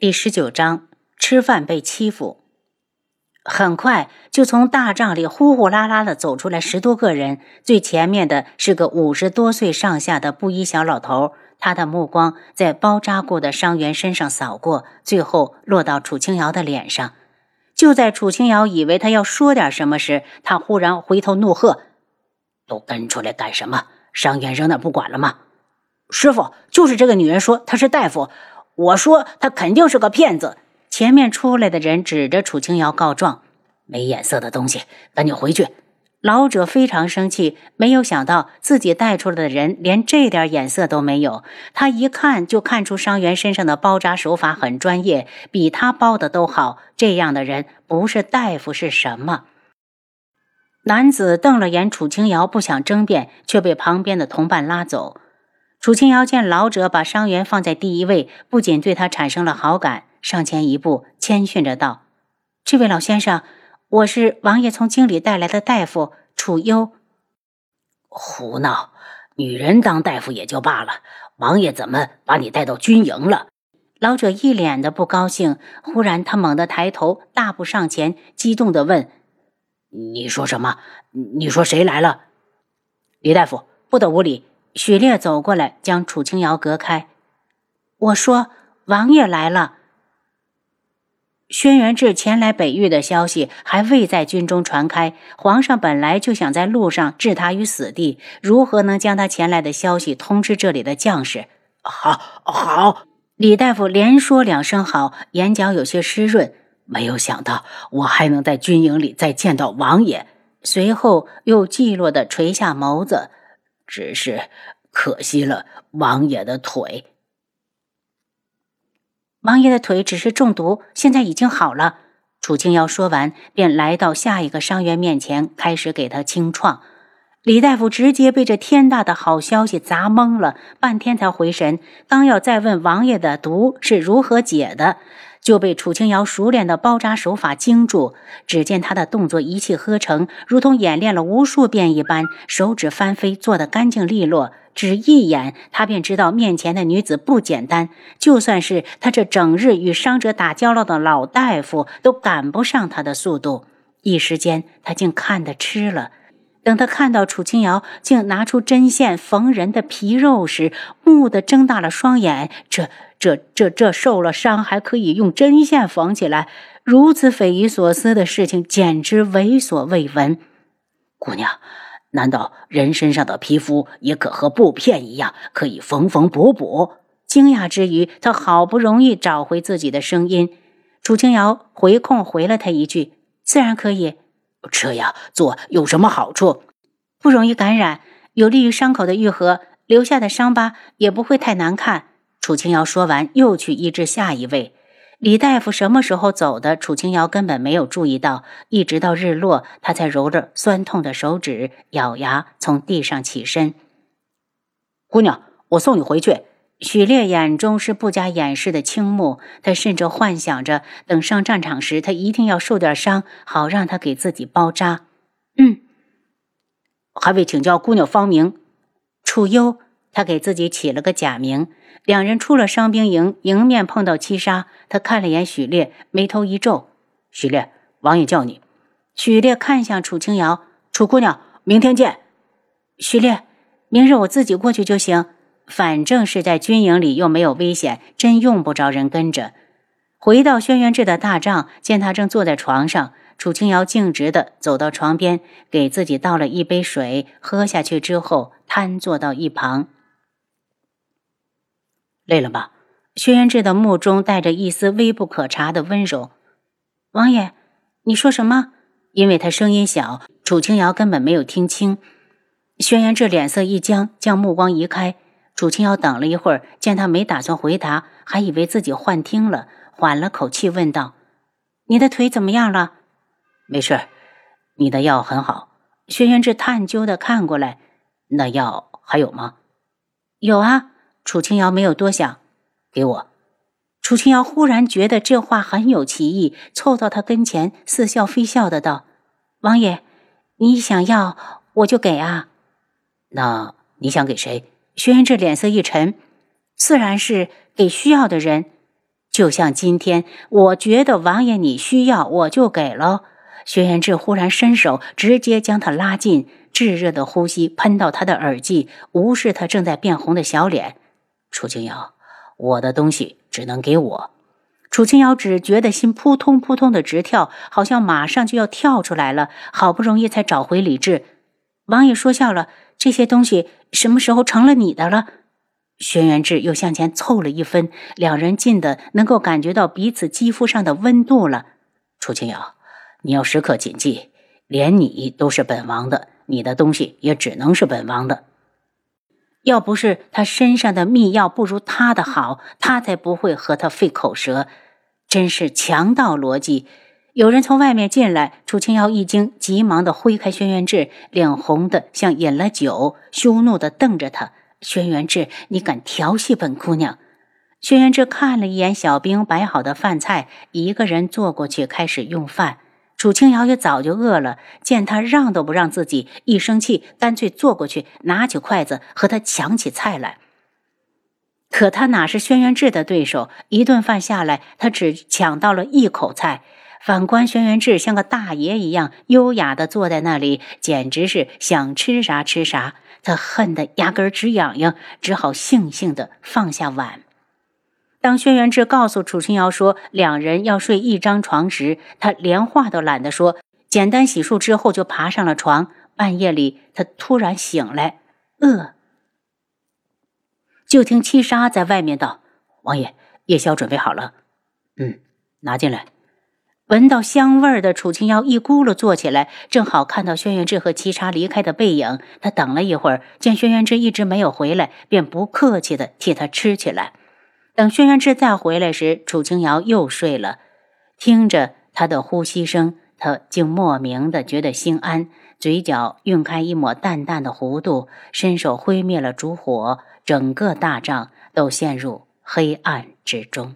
第十九章吃饭被欺负。很快就从大帐里呼呼啦啦的走出来十多个人，最前面的是个五十多岁上下的布衣小老头，他的目光在包扎过的伤员身上扫过，最后落到楚清瑶的脸上。就在楚清瑶以为他要说点什么时，他忽然回头怒喝：“都跟出来干什么？伤员扔那不管了吗？”师傅，就是这个女人说她是大夫。我说他肯定是个骗子。前面出来的人指着楚清瑶告状：“没眼色的东西，赶紧回去！”老者非常生气，没有想到自己带出来的人连这点眼色都没有。他一看就看出伤员身上的包扎手法很专业，比他包的都好。这样的人不是大夫是什么？男子瞪了眼楚清瑶，不想争辩，却被旁边的同伴拉走。楚清瑶见老者把伤员放在第一位，不仅对他产生了好感，上前一步谦逊着道：“这位老先生，我是王爷从京里带来的大夫楚优。”胡闹！女人当大夫也就罢了，王爷怎么把你带到军营了？老者一脸的不高兴。忽然，他猛地抬头，大步上前，激动地问：“你说什么？你说谁来了？”李大夫，不得无礼！许烈走过来，将楚清瑶隔开。我说：“王爷来了。”轩辕志前来北域的消息还未在军中传开，皇上本来就想在路上置他于死地，如何能将他前来的消息通知这里的将士？好，好！李大夫连说两声好，眼角有些湿润。没有想到我还能在军营里再见到王爷。随后又寂落的垂下眸子。只是可惜了王爷的腿。王爷的腿只是中毒，现在已经好了。楚清瑶说完，便来到下一个伤员面前，开始给他清创。李大夫直接被这天大的好消息砸懵了，半天才回神，刚要再问王爷的毒是如何解的。就被楚清瑶熟练的包扎手法惊住。只见他的动作一气呵成，如同演练了无数遍一般，手指翻飞，做得干净利落。只一眼，他便知道面前的女子不简单。就算是他这整日与伤者打交道的老大夫，都赶不上他的速度。一时间，他竟看得痴了。等他看到楚清瑶竟拿出针线缝人的皮肉时，蓦地睁大了双眼。这、这、这、这受了伤还可以用针线缝起来？如此匪夷所思的事情，简直闻所未闻。姑娘，难道人身上的皮肤也可和布片一样，可以缝缝补补？惊讶之余，他好不容易找回自己的声音。楚清瑶回控回了他一句：“自然可以。”这样做有什么好处？不容易感染，有利于伤口的愈合，留下的伤疤也不会太难看。楚清瑶说完，又去医治下一位。李大夫什么时候走的？楚清瑶根本没有注意到，一直到日落，她才揉着酸痛的手指，咬牙从地上起身。姑娘，我送你回去。许烈眼中是不加掩饰的倾慕，他甚至幻想着，等上战场时，他一定要受点伤，好让他给自己包扎。嗯，还未请教姑娘芳名，楚幽。他给自己起了个假名。两人出了伤兵营，迎面碰到七杀，他看了眼许烈，眉头一皱：“许烈，王爷叫你。”许烈看向楚清瑶：“楚姑娘，明天见。”许烈，明日我自己过去就行。反正是在军营里，又没有危险，真用不着人跟着。回到轩辕志的大帐，见他正坐在床上，楚清瑶径直的走到床边，给自己倒了一杯水，喝下去之后，瘫坐到一旁。累了吧？轩辕志的目中带着一丝微不可察的温柔。王爷，你说什么？因为他声音小，楚清瑶根本没有听清。轩辕志脸色一僵，将目光移开。楚清瑶等了一会儿，见他没打算回答，还以为自己幻听了，缓了口气问道：“你的腿怎么样了？”“没事，你的药很好。”轩辕志探究的看过来，“那药还有吗？”“有啊。”楚清瑶没有多想，“给我。”楚清瑶忽然觉得这话很有歧义，凑到他跟前，似笑非笑的道：“王爷，你想要我就给啊。”“那你想给谁？”轩辕志脸色一沉，自然是给需要的人。就像今天，我觉得王爷你需要，我就给了。轩辕志忽然伸手，直接将他拉近，炙热的呼吸喷到他的耳际，无视他正在变红的小脸。楚清瑶，我的东西只能给我。楚清瑶只觉得心扑通扑通的直跳，好像马上就要跳出来了。好不容易才找回理智。王爷说笑了，这些东西什么时候成了你的了？轩辕志又向前凑了一分，两人近的能够感觉到彼此肌肤上的温度了。楚清瑶。你要时刻谨记，连你都是本王的，你的东西也只能是本王的。要不是他身上的秘药不如他的好，他才不会和他费口舌。真是强盗逻辑！有人从外面进来，楚清瑶一惊，急忙的挥开轩辕志，脸红的像饮了酒，羞怒的瞪着他：“轩辕志，你敢调戏本姑娘？”轩辕志看了一眼小兵摆好的饭菜，一个人坐过去开始用饭。楚清瑶也早就饿了，见他让都不让自己，一生气，干脆坐过去，拿起筷子和他抢起菜来。可他哪是轩辕志的对手？一顿饭下来，他只抢到了一口菜。反观轩辕志，像个大爷一样优雅地坐在那里，简直是想吃啥吃啥。他恨得牙根直痒痒，只好悻悻地放下碗。当轩辕志告诉楚清瑶说两人要睡一张床时，他连话都懒得说，简单洗漱之后就爬上了床。半夜里，他突然醒来，饿。就听七杀在外面道：“王爷，夜宵准备好了。”“嗯，拿进来。”闻到香味儿的楚清瑶一咕噜坐起来，正好看到轩辕志和七杀离开的背影。他等了一会儿，见轩辕志一直没有回来，便不客气的替他吃起来。等轩辕志再回来时，楚清瑶又睡了。听着他的呼吸声，他竟莫名的觉得心安，嘴角晕开一抹淡淡的弧度，伸手挥灭了烛火，整个大帐都陷入黑暗之中。